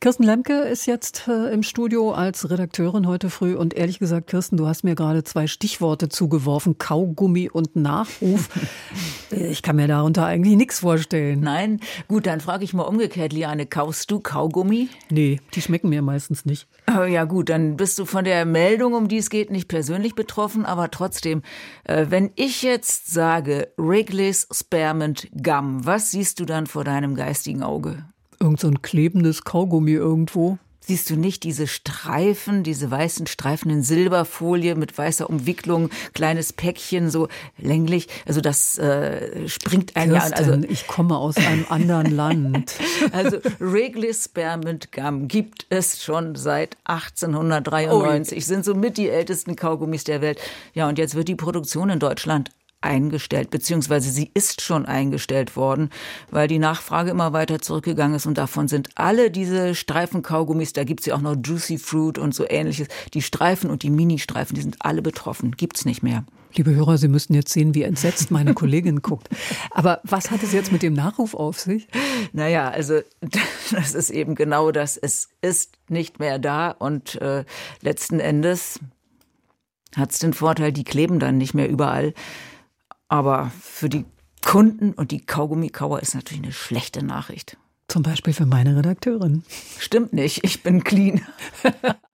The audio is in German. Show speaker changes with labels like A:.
A: Kirsten Lemke ist jetzt äh, im Studio als Redakteurin heute früh und ehrlich gesagt, Kirsten, du hast mir gerade zwei Stichworte zugeworfen, Kaugummi und Nachruf. ich kann mir darunter eigentlich nichts vorstellen.
B: Nein, gut, dann frage ich mal umgekehrt, Liane, kaufst du Kaugummi?
A: Nee, die schmecken mir meistens nicht.
B: Oh, ja gut, dann bist du von der Meldung, um die es geht, nicht persönlich betroffen, aber trotzdem, äh, wenn ich jetzt sage Wrigley's Spearmint Gum, was siehst du dann vor deinem geistigen Auge?
A: Irgend so ein klebendes Kaugummi irgendwo.
B: Siehst du nicht diese Streifen, diese weißen Streifen in Silberfolie mit weißer Umwicklung, kleines Päckchen, so länglich? Also das äh, springt
A: ein ja an. Also ich komme aus einem anderen Land.
B: Also Wrigley's Spearmint Gum gibt es schon seit 1893. Oh. Sind somit die ältesten Kaugummis der Welt. Ja, und jetzt wird die Produktion in Deutschland eingestellt, beziehungsweise sie ist schon eingestellt worden, weil die Nachfrage immer weiter zurückgegangen ist und davon sind alle diese Streifen-Kaugummis, da gibt's ja auch noch Juicy Fruit und so ähnliches, die Streifen und die Mini-Streifen, die sind alle betroffen, gibt's nicht mehr.
A: Liebe Hörer, Sie müssten jetzt sehen, wie entsetzt meine Kollegin guckt. Aber was hat es jetzt mit dem Nachruf auf sich?
B: Naja, also das ist eben genau das. Es ist nicht mehr da und äh, letzten Endes hat es den Vorteil, die kleben dann nicht mehr überall. Aber für die Kunden und die Kaugummikauer ist natürlich eine schlechte Nachricht.
A: Zum Beispiel für meine Redakteurin.
B: Stimmt nicht, ich bin clean.